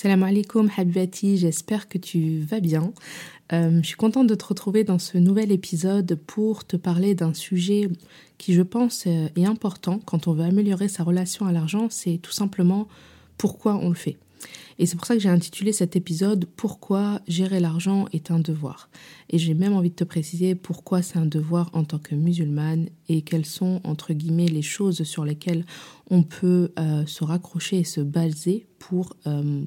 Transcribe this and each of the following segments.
Salam alaikum Habibati, j'espère que tu vas bien. Euh, je suis contente de te retrouver dans ce nouvel épisode pour te parler d'un sujet qui je pense est important quand on veut améliorer sa relation à l'argent, c'est tout simplement pourquoi on le fait. Et c'est pour ça que j'ai intitulé cet épisode Pourquoi gérer l'argent est un devoir. Et j'ai même envie de te préciser pourquoi c'est un devoir en tant que musulmane et quelles sont, entre guillemets, les choses sur lesquelles on peut euh, se raccrocher et se baser pour, euh,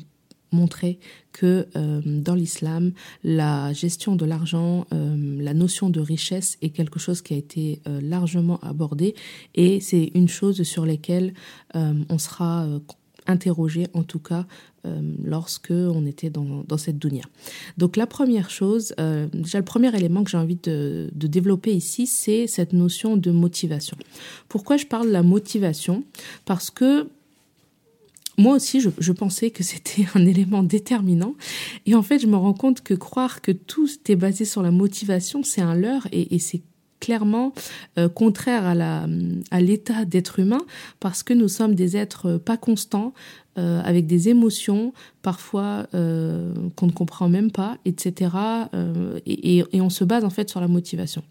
montrer que euh, dans l'islam, la gestion de l'argent, euh, la notion de richesse est quelque chose qui a été euh, largement abordé et c'est une chose sur laquelle on sera interrogé en tout cas lorsque on était dans, dans, cette dunya. Donc la première chose, déjà le premier élément que j'ai envie de, de, développer ici, c'est cette notion de motivation. Pourquoi je parle de la motivation? Parce que moi aussi, je, pensais que c'était un élément déterminant. Et en fait, je me rends compte que croire que tout est basé sur la motivation, c'est un leurre et, c'est clairement euh, contraire à la à l'état d'être humain parce que nous sommes des êtres pas constants euh, avec des émotions parfois euh, qu'on ne comprend même pas etc et, et on se base en fait sur la motivation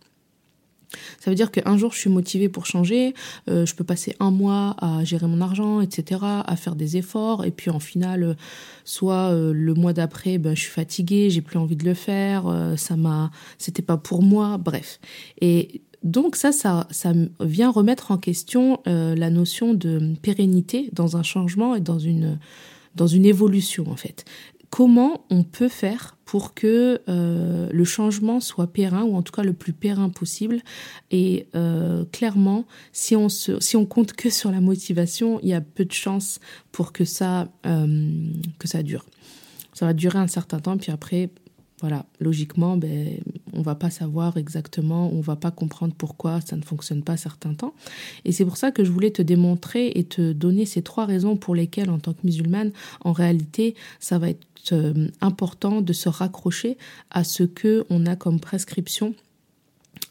ça veut dire qu'un jour, je suis motivée pour changer, euh, je peux passer un mois à gérer mon argent, etc., à faire des efforts, et puis en final, soit euh, le mois d'après, ben, je suis fatiguée, j'ai plus envie de le faire, euh, ça m'a, c'était pas pour moi, bref. Et donc ça, ça, ça vient remettre en question la notion de pérennité dans un changement et dans une dans une évolution en fait comment on peut faire pour que euh, le changement soit périn ou en tout cas le plus périn possible. Et euh, clairement si on compte que sur la motivation il y a peu de chances pour que ça euh, que ça dure. Ça va durer un certain temps puis après voilà, logiquement, ben, on va pas savoir exactement, on va pas comprendre pourquoi ça ne fonctionne pas certains temps. Et c'est pour ça que je voulais te démontrer et te donner ces trois raisons pour lesquelles, en tant que musulmane, en réalité, ça va être euh, important de se raccrocher à ce que on a comme prescription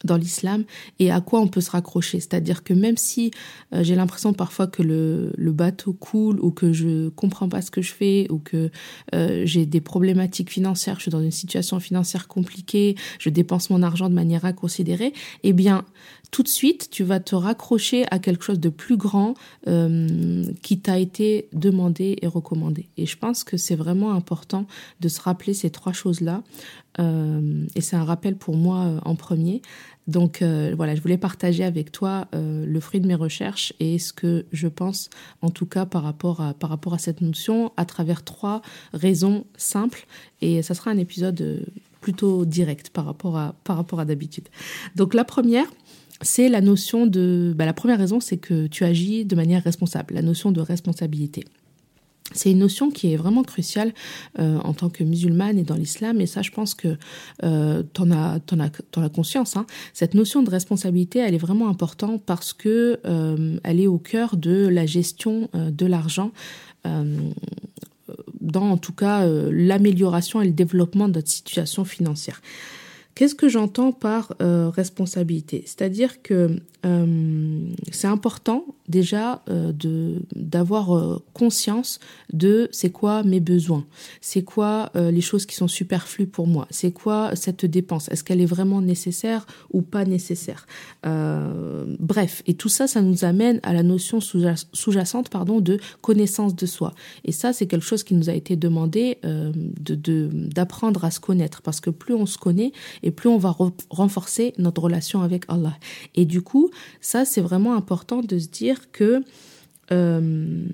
dans l'islam et à quoi on peut se raccrocher. C'est-à-dire que même si euh, j'ai l'impression parfois que le, bateau coule ou que je comprends pas ce que je fais ou que euh, j'ai des problématiques financières, je suis dans une situation financière compliquée, je dépense mon argent de manière inconsidérée, eh bien tout de suite tu vas te raccrocher à quelque chose de plus grand euh, qui t'a été demandé et recommandé. Et je pense que c'est vraiment important de se rappeler ces trois choses-là. Euh, et c'est un rappel pour moi euh, en premier. Donc euh, voilà, je voulais partager avec toi le fruit de mes recherches et ce que je pense, en tout cas par rapport à, par rapport à cette notion, à travers trois raisons simples. Et ça sera un épisode plutôt direct par rapport à, par rapport à d'habitude. Donc la première, c'est la notion de... Bah, la première raison, c'est que tu agis de manière responsable, la notion de responsabilité. C'est une notion qui est vraiment cruciale euh, en tant que musulmane et dans l'islam, et ça, je pense que euh, tu en as, as, en as conscience. Hein. Cette notion de responsabilité, elle est vraiment importante parce que euh, elle est au cœur de la gestion euh, de l'argent. Dans en tout cas l'amélioration et le développement de notre situation financière. Qu'est-ce que j'entends par responsabilité? C'est-à-dire que c'est important déjà euh, de d'avoir euh, conscience de c'est quoi mes besoins, c'est quoi euh, les choses qui sont superflues pour moi, c'est quoi cette dépense, est-ce qu'elle est vraiment nécessaire ou pas nécessaire. bref, et tout ça, ça nous amène à la notion sous-jacente pardon de connaissance de soi. Et ça, c'est quelque chose qui nous a été demandé de d'apprendre à se connaître parce que plus on se connaît et plus on va renforcer notre relation avec Allah. Et du coup ça, c'est vraiment important de se dire que euh,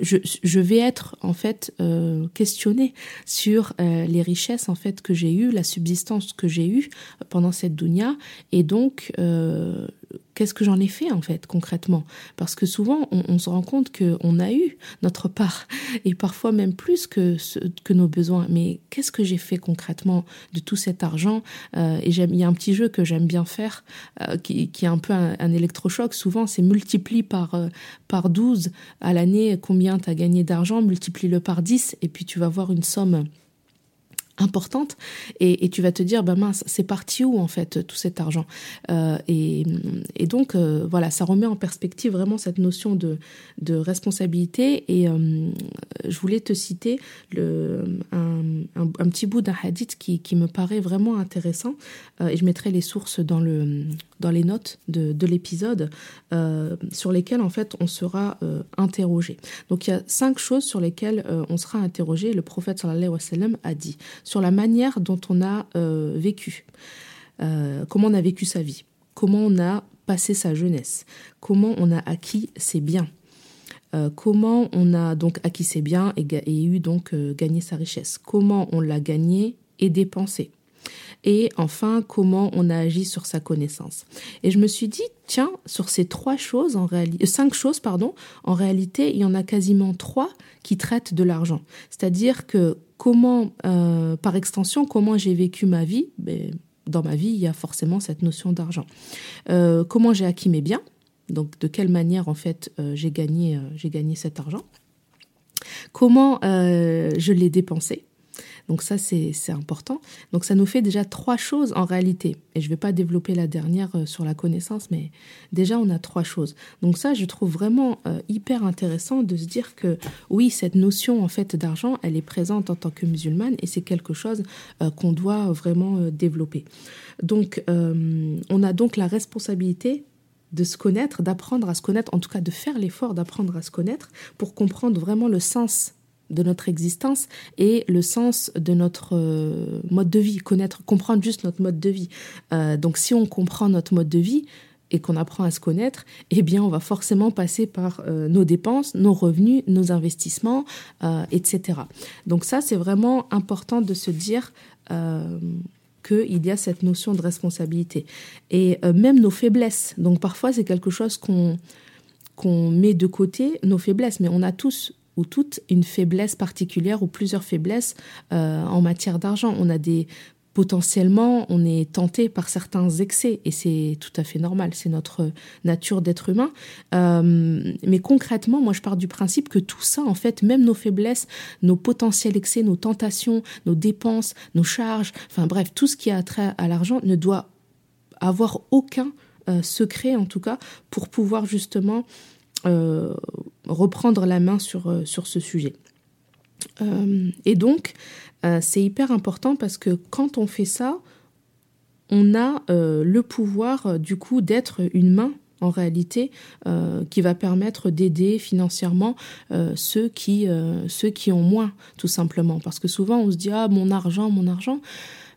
je, vais être en fait euh, questionnée sur euh, les richesses en fait que j'ai eues, la subsistance que j'ai eue pendant cette dunya, et donc euh, qu'est-ce que j'en ai fait en fait concrètement? Parce que souvent on, se rend compte que on a eu notre part et parfois même plus que que nos besoins. Mais qu'est-ce que j'ai fait concrètement de tout cet argent? Euh, Et j'aime, il y a un petit jeu que j'aime bien faire qui, qui est un peu un, un électrochoc. Souvent c'est multiplie par par 12 à l'année combien tu as gagné d'argent, multiplie-le par 10 et puis tu vas voir une somme importante. Et, tu vas te dire bah mince c'est parti où en fait tout cet argent? Euh, et, donc euh, voilà ça remet en perspective vraiment cette notion de, de responsabilité. Et euh, je voulais te citer le, un, un, petit bout d'un hadith qui, qui, me paraît vraiment intéressant. Et je mettrai les sources dans le dans les notes de, de l'épisode sur lesquelles en fait on sera interrogé. Donc il y a cinq choses sur lesquelles on sera interrogé. Le prophète sallallahu alayhi wa sallam a dit sur la manière dont on a euh, vécu, euh, comment on a vécu sa vie, comment on a passé sa jeunesse, comment on a acquis ses biens, euh, comment on a donc acquis ses biens et, eu donc gagné sa richesse, comment on l'a gagné et dépensé. Et enfin, comment on a agi sur sa connaissance. Et je me suis dit, tiens, sur ces trois choses, en réalité, cinq choses, pardon, en réalité, il y en a quasiment trois qui traitent de l'argent. C'est-à-dire que comment, euh, par extension, comment j'ai vécu ma vie ben, Dans ma vie, il y a forcément cette notion d'argent. Euh, comment j'ai acquis mes biens Donc, de quelle manière, en fait, euh, j'ai gagné, j'ai gagné cet argent Comment je l'ai dépensé donc ça, c'est important. Donc ça nous fait déjà trois choses en réalité. Et je ne vais pas développer la dernière euh, sur la connaissance, mais déjà, on a trois choses. Donc ça, je trouve vraiment euh, hyper intéressant de se dire que oui, cette notion en fait d'argent, elle est présente en tant que musulmane et c'est quelque chose euh, qu'on doit vraiment développer. Donc, on a donc la responsabilité de se connaître, d'apprendre à se connaître, en tout cas de faire l'effort d'apprendre à se connaître pour comprendre vraiment le sens de notre existence et le sens de notre euh, mode de vie, connaître, comprendre juste notre mode de vie. Euh, donc si on comprend notre mode de vie et qu'on apprend à se connaître, eh bien on va forcément passer par euh, nos dépenses, nos revenus, nos investissements, etc. Donc ça c'est vraiment important de se dire qu'il y a cette notion de responsabilité. Et même nos faiblesses. Donc parfois c'est quelque chose qu'on qu'on met de côté, nos faiblesses, mais on a tous ou toute une faiblesse particulière ou plusieurs faiblesses euh, en matière d'argent. On a des potentiellement, on est tenté par certains excès et c'est tout à fait normal, c'est notre nature d'être humain. Euh, mais concrètement, moi je pars du principe que tout ça, en fait, même nos faiblesses, nos potentiels excès, nos tentations, nos dépenses, nos charges, enfin bref, tout ce qui a trait à l'argent ne doit avoir aucun euh, secret en tout cas pour pouvoir justement reprendre la main sur, euh, sur ce sujet. Euh, et donc, c'est hyper important parce que quand on fait ça, on a le pouvoir du coup d'être une main en réalité qui va permettre d'aider financièrement ceux qui ceux qui ont moins tout simplement parce que souvent on se dit ah mon argent mon argent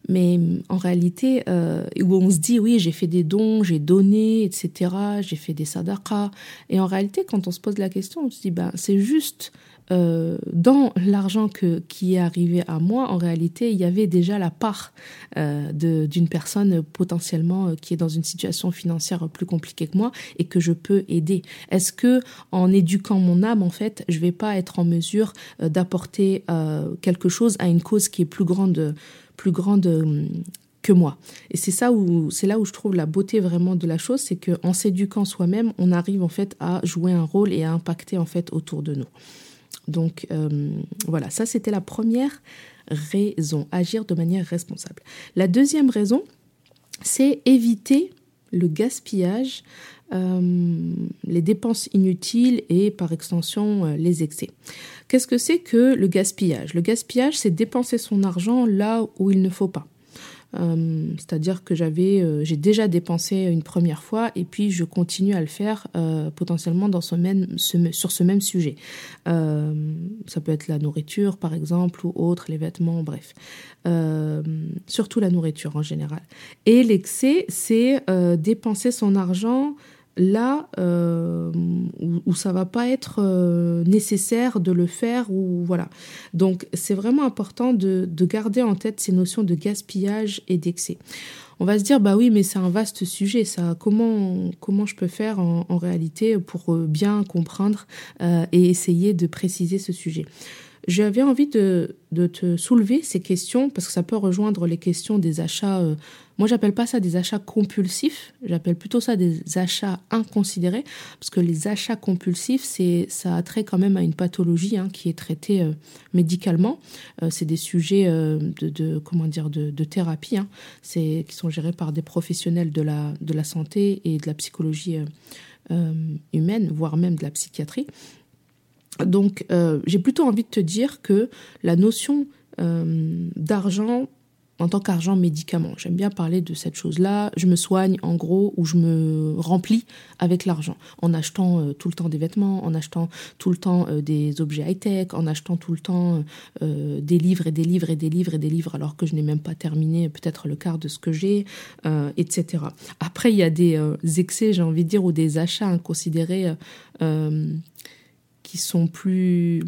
mais en réalité, euh, où on se dit, oui, j'ai fait des dons, j'ai donné, etc., j'ai fait des sadaqas. Et en réalité, quand on se pose la question, on se dit, ben, c'est juste euh, dans l'argent que qui est arrivé à moi, en réalité, il y avait déjà la part euh, d'une personne potentiellement euh, qui est dans une situation financière plus compliquée que moi et que je peux aider. Est-ce que en éduquant mon âme, en fait, je vais pas être en mesure euh, d'apporter quelque chose à une cause qui est plus grande plus grande euh, que moi. Et c'est ça où c'est là où je trouve la beauté vraiment de la chose, c'est que en s'éduquant soi-même, on arrive en fait à jouer un rôle et à impacter en fait autour de nous. Donc euh, voilà, ça c'était la première raison, agir de manière responsable. La deuxième raison, c'est éviter le gaspillage, euh, les dépenses inutiles et par extension les excès. Qu'est-ce que c'est que le gaspillage? Le gaspillage, c'est dépenser son argent là où il ne faut pas. Euh, c'est-à-dire que j'avais, euh, j'ai déjà dépensé une première fois et puis je continue à le faire euh, potentiellement dans ce même, sur ce même sujet. ça peut être la nourriture par exemple ou autre, les vêtements, bref. surtout la nourriture en général. Et l'excès, c'est dépenser son argent là euh, où, ça va pas être euh, nécessaire de le faire ou voilà. Donc c'est vraiment important de, garder en tête ces notions de gaspillage et d'excès. On va se dire bah oui mais c'est un vaste sujet ça comment comment je peux faire en, réalité pour euh, bien comprendre et essayer de préciser ce sujet? J'avais envie de, de, te soulever ces questions parce que ça peut rejoindre les questions des achats. Euh, moi, j'appelle pas ça des achats compulsifs, j'appelle plutôt ça des achats inconsidérés parce que les achats compulsifs, c'est ça a trait quand même à une pathologie hein, qui est traitée euh, médicalement. Euh, c'est des sujets de, de, comment dire de thérapie, hein, c'est qui sont gérés par des professionnels de la de la santé et de la psychologie humaine, voire même de la psychiatrie. Donc, euh, j'ai plutôt envie de te dire que la notion euh, d'argent en tant qu'argent médicament, j'aime bien parler de cette chose-là. Je me soigne en gros ou je me remplis avec l'argent en achetant euh, tout le temps des vêtements, en achetant tout le temps des objets high-tech, en achetant tout le temps des livres et des livres et des livres et des livres alors que je n'ai même pas terminé peut-être le quart de ce que j'ai, etc. Après, il y a des excès, j'ai envie de dire, ou des achats inconsidérés qui sont plus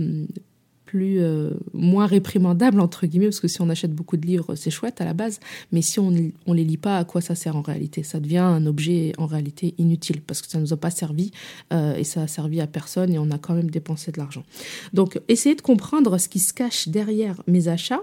plus euh, moins réprimandables entre guillemets parce que si on achète beaucoup de livres c'est chouette à la base mais si on on les lit pas à quoi ça sert en réalité? Ça devient un objet en réalité inutile parce que ça nous a pas servi euh, et ça a servi à personne et on a quand même dépensé de l'argent. Donc essayez de comprendre ce qui se cache derrière mes achats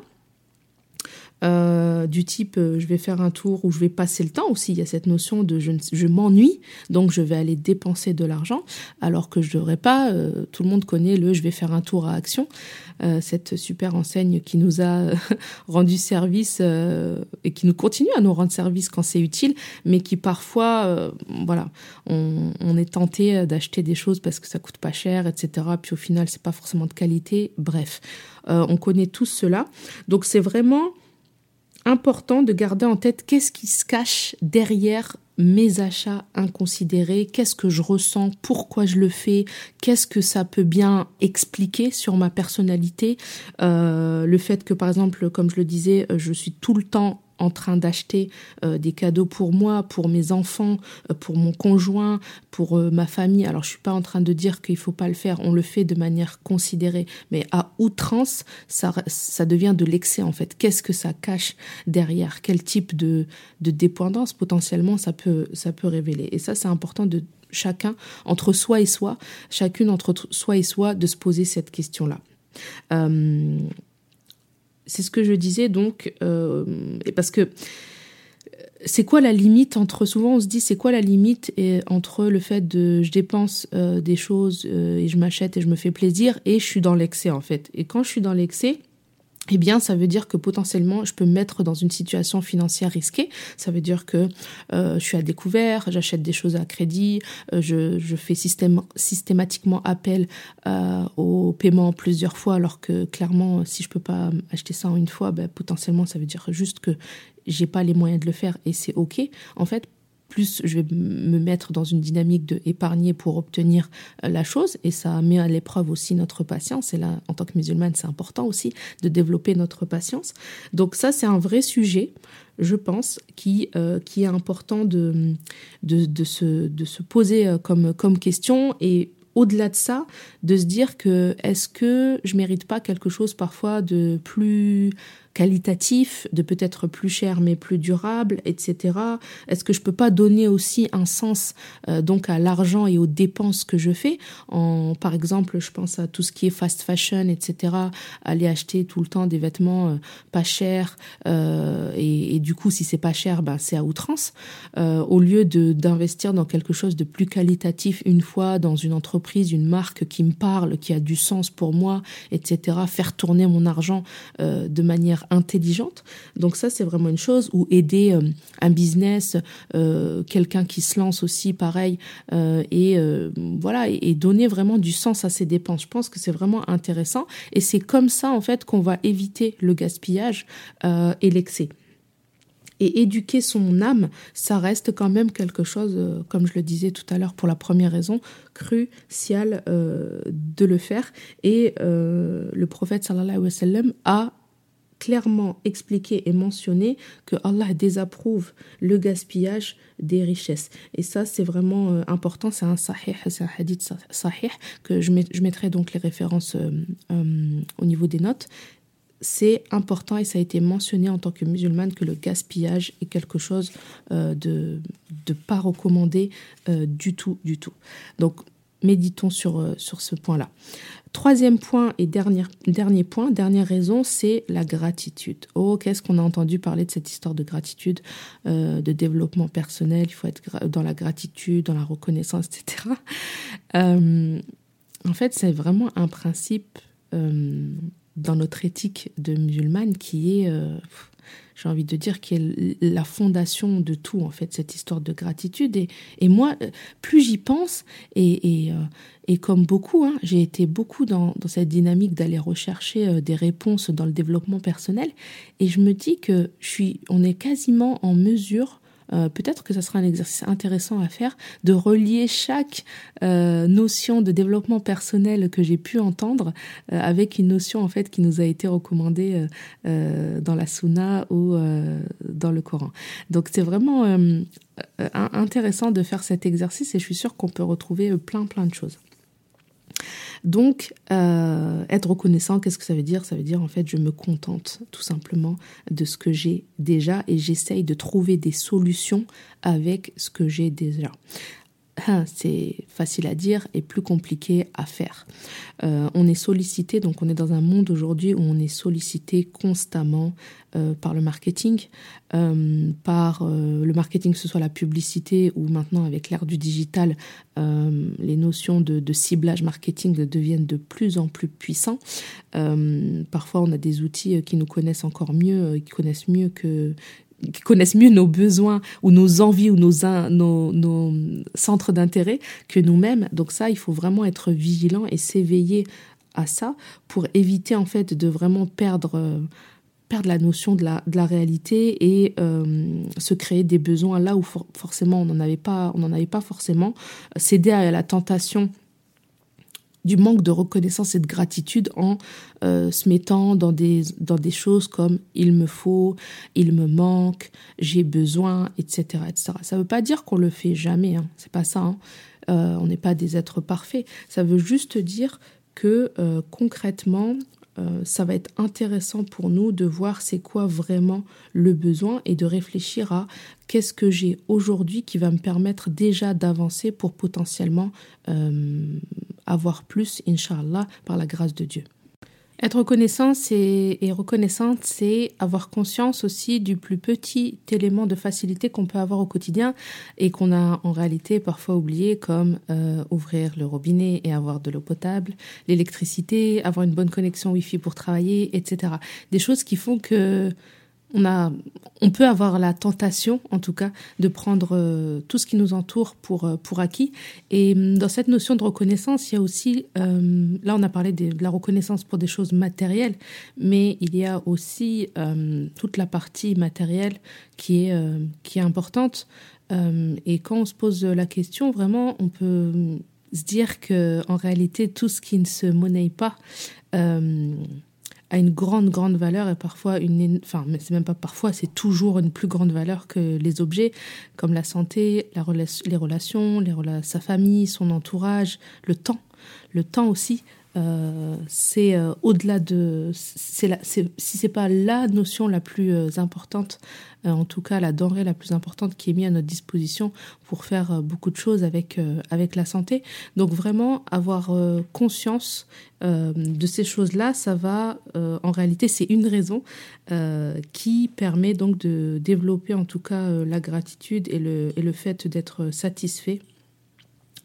euh, du type euh, je vais faire un tour ou je vais passer le temps aussi. Il y a cette notion de je, m'ennuie, donc je vais aller dépenser de l'argent, alors que je devrais pas. Euh, tout le monde connaît le je vais faire un tour à Action, cette super enseigne qui nous a rendu service et qui nous continue à nous rendre service quand c'est utile, mais qui parfois, voilà, on, on, est tenté d'acheter des choses parce que ça coûte pas cher, etc. Puis au final, c'est pas forcément de qualité. Bref, on connaît tous cela. Donc c'est vraiment important de garder en tête qu'est-ce qui se cache derrière mes achats inconsidérés, qu'est-ce que je ressens, pourquoi je le fais, qu'est-ce que ça peut bien expliquer sur ma personnalité, euh, le fait que par exemple, comme je le disais, je suis tout le temps en train d'acheter euh, des cadeaux pour moi, pour mes enfants, euh, pour mon conjoint, pour euh, ma famille. Alors je suis pas en train de dire qu'il faut pas le faire, on le fait de manière considérée, mais à outrance, ça, ça devient de l'excès en fait. Qu'est-ce que ça cache derrière? Quel type de, dépendance potentiellement ça peut, ça peut révéler? Et ça, c'est important de chacun, entre soi et soi, chacune entre soi et soi, de se poser cette question-là. C'est ce que je disais donc, euh, parce que c'est quoi la limite entre souvent on se dit c'est quoi la limite et, entre le fait de je dépense euh, des choses euh, et je m'achète et je me fais plaisir et je suis dans l'excès en fait. Et quand je suis dans l'excès eh bien, ça veut dire que potentiellement, je peux me mettre dans une situation financière risquée. Ça veut dire que euh, je suis à découvert, j'achète des choses à crédit, euh, je, fais systématiquement appel euh, au paiement plusieurs fois, alors que clairement, si je peux pas acheter ça en une fois, ben, potentiellement, ça veut dire juste que j'ai pas les moyens de le faire et c'est ok. En fait, plus je vais me mettre dans une dynamique de épargner pour obtenir euh, la chose. Et ça met à l'épreuve aussi notre patience. Et là en tant que musulmane c'est important aussi de développer notre patience. Donc ça c'est un vrai sujet je pense qui euh, qui est important de de, se de se poser euh, comme comme question. Et au-delà de ça, de se dire que est-ce que je mérite pas quelque chose parfois de plus qualitatif, de peut-être plus cher mais plus durable, etc. Est-ce que je peux pas donner aussi un sens euh, donc à l'argent et aux dépenses que je fais? En, par exemple, je pense à tout ce qui est fast fashion, etc. Aller acheter tout le temps des vêtements euh, pas chers euh, et, et, du coup, si c'est pas cher, ben c'est à outrance. Au lieu de d'investir dans quelque chose de plus qualitatif une fois dans une entreprise, une marque qui me parle, qui a du sens pour moi, etc. Faire tourner mon argent euh, de manière intelligente. Donc ça, c'est vraiment une chose. Ou aider euh, un business, euh, quelqu'un qui se lance aussi, pareil, et voilà, et, donner vraiment du sens à ses dépenses. Je pense que c'est vraiment intéressant. Et c'est comme ça, en fait, qu'on va éviter le gaspillage et l'excès. Et éduquer son âme, ça reste quand même quelque chose, comme je le disais tout à l'heure, pour la première raison, crucial euh, de le faire. Et euh, le prophète a clairement expliqué et mentionné que Allah désapprouve le gaspillage des richesses. Et ça, c'est vraiment euh, important. C'est un sahih, c'est un hadith sahih que je, mettrai donc les références euh, euh, au niveau des notes. C'est important et ça a été mentionné en tant que musulmane que le gaspillage est quelque chose de, de pas recommandé du tout, du tout. Donc, méditons sur, euh, sur ce point-là. Troisième point et dernier, dernier point, dernière raison, c'est la gratitude. Oh, qu'est-ce qu'on a entendu parler de cette histoire de gratitude, euh, de développement personnel, il faut être dans la gratitude, dans la reconnaissance, etc. Euh, en fait, c'est vraiment un principe dans notre éthique de musulmane qui est j'ai envie de dire, qui est la fondation de tout, en fait, cette histoire de gratitude. Et, moi, plus j'y pense, et, euh, comme beaucoup, hein, j'ai été beaucoup dans, dans cette dynamique d'aller rechercher euh, des réponses dans le développement personnel, et je me dis que je suis, on est quasiment en mesure euh, peut-être que ce sera un exercice intéressant à faire, de relier chaque euh, notion de développement personnel que j'ai pu entendre euh, avec une notion en fait qui nous a été recommandée dans la Sunna ou dans le Coran. Donc c'est vraiment intéressant de faire cet exercice et je suis sûre qu'on peut retrouver plein plein de choses. Donc, euh, être reconnaissant, qu'est-ce que ça veut dire? Ça veut dire en fait, je me contente tout simplement de ce que j'ai déjà et j'essaye de trouver des solutions avec ce que j'ai déjà. Ah, c'est facile à dire et plus compliqué à faire. Euh, on est sollicité, donc on est dans un monde aujourd'hui où on est sollicité constamment euh, par le marketing, euh, par le marketing, que ce soit la publicité ou maintenant avec l'ère du digital, les notions de, de, ciblage marketing deviennent de plus en plus puissants. parfois, on a des outils qui nous connaissent encore mieux, qui connaissent mieux que qui connaissent mieux nos besoins ou nos envies ou nos, nos, centres d'intérêt que nous-mêmes. Donc ça, il faut vraiment être vigilant et s'éveiller à ça pour éviter en fait de vraiment perdre euh, perdre la notion de la, de la réalité et euh, se créer des besoins là où forcément on n'en avait pas on n'en avait pas forcément céder à la tentation du manque de reconnaissance et de gratitude en euh, se mettant dans des, dans des choses comme il me faut, il me manque, j'ai besoin, etc., etc. Ça ne veut pas dire qu'on le fait jamais, hein. c'est pas ça. Hein. Euh, on n'est pas des êtres parfaits. Ça veut juste dire que euh, concrètement, ça va être intéressant pour nous de voir c'est quoi vraiment le besoin et de réfléchir à qu'est-ce que j'ai aujourd'hui qui va me permettre déjà d'avancer pour potentiellement avoir plus, inshallah, par la grâce de Dieu. Être reconnaissante et, reconnaissante, c'est avoir conscience aussi du plus petit élément de facilité qu'on peut avoir au quotidien et qu'on a en réalité parfois oublié, comme euh, ouvrir le robinet et avoir de l'eau potable, l'électricité, avoir une bonne connexion Wi-Fi pour travailler, etc. Des choses qui font que on, a, on peut avoir la tentation, en tout cas, de prendre euh, tout ce qui nous entoure pour, euh, pour acquis. Et hum, dans cette notion de reconnaissance, il y a aussi, euh, là on a parlé de, la reconnaissance pour des choses matérielles, mais il y a aussi toute la partie matérielle qui est, qui est importante. et quand on se pose la question, vraiment, on peut se dire que en réalité, tout ce qui ne se monnaie pas, a une grande, grande valeur et parfois une. Enfin, mais c'est même pas parfois, c'est toujours une plus grande valeur que les objets, comme la santé, la les relations, sa famille, son entourage, le temps. Le temps aussi, euh, c'est euh, au-delà de. C'est la, si c'est pas la notion la plus euh, importante, en tout cas la denrée la plus importante qui est mise à notre disposition pour faire beaucoup de choses avec, avec la santé. Donc vraiment avoir conscience de ces choses-là, ça va. en réalité, c'est une raison qui permet donc de développer en tout cas la gratitude et le, et le fait d'être satisfait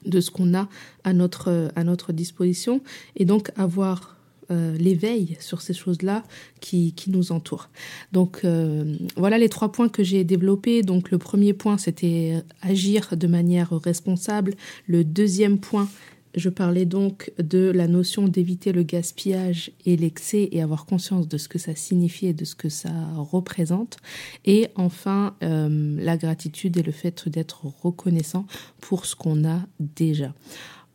de ce qu'on a à notre, à notre disposition et donc avoir euh, l'éveil sur ces choses-là qui, qui, nous entourent. Donc euh, voilà les trois points que j'ai développés. Donc le premier point, c'était agir de manière responsable. Le deuxième point, je parlais donc de la notion d'éviter le gaspillage et l'excès et avoir conscience de ce que ça signifie et de ce que ça représente. Et enfin, euh, la gratitude et le fait d'être reconnaissant pour ce qu'on a déjà.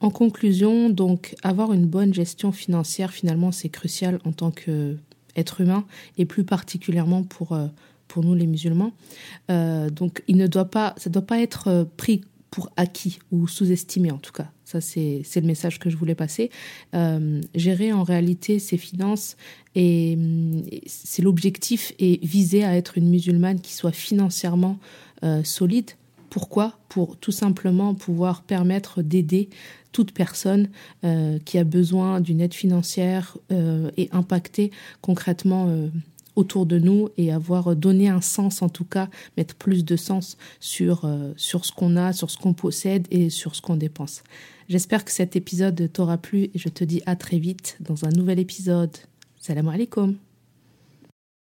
En conclusion, donc, avoir une bonne gestion financière, finalement, c'est crucial en tant qu'être humain et plus particulièrement pour, euh, pour nous les musulmans. Euh, donc, il ne doit pas, ça ne doit pas être pris pour acquis ou sous-estimé en tout cas. Ça, c'est le message que je voulais passer. Euh, gérer en réalité ses finances, et, c'est l'objectif et viser à être une musulmane qui soit financièrement euh, solide Pourquoi? Pour tout simplement pouvoir permettre d'aider toute personne euh, qui a besoin d'une aide financière euh, et impacter concrètement euh, autour de nous et avoir donné un sens en tout cas, mettre plus de sens sur, sur ce qu'on a, sur ce qu'on possède et sur ce qu'on dépense. J'espère que cet épisode t'aura plu et je te dis à très vite dans un nouvel épisode. Salam alaikum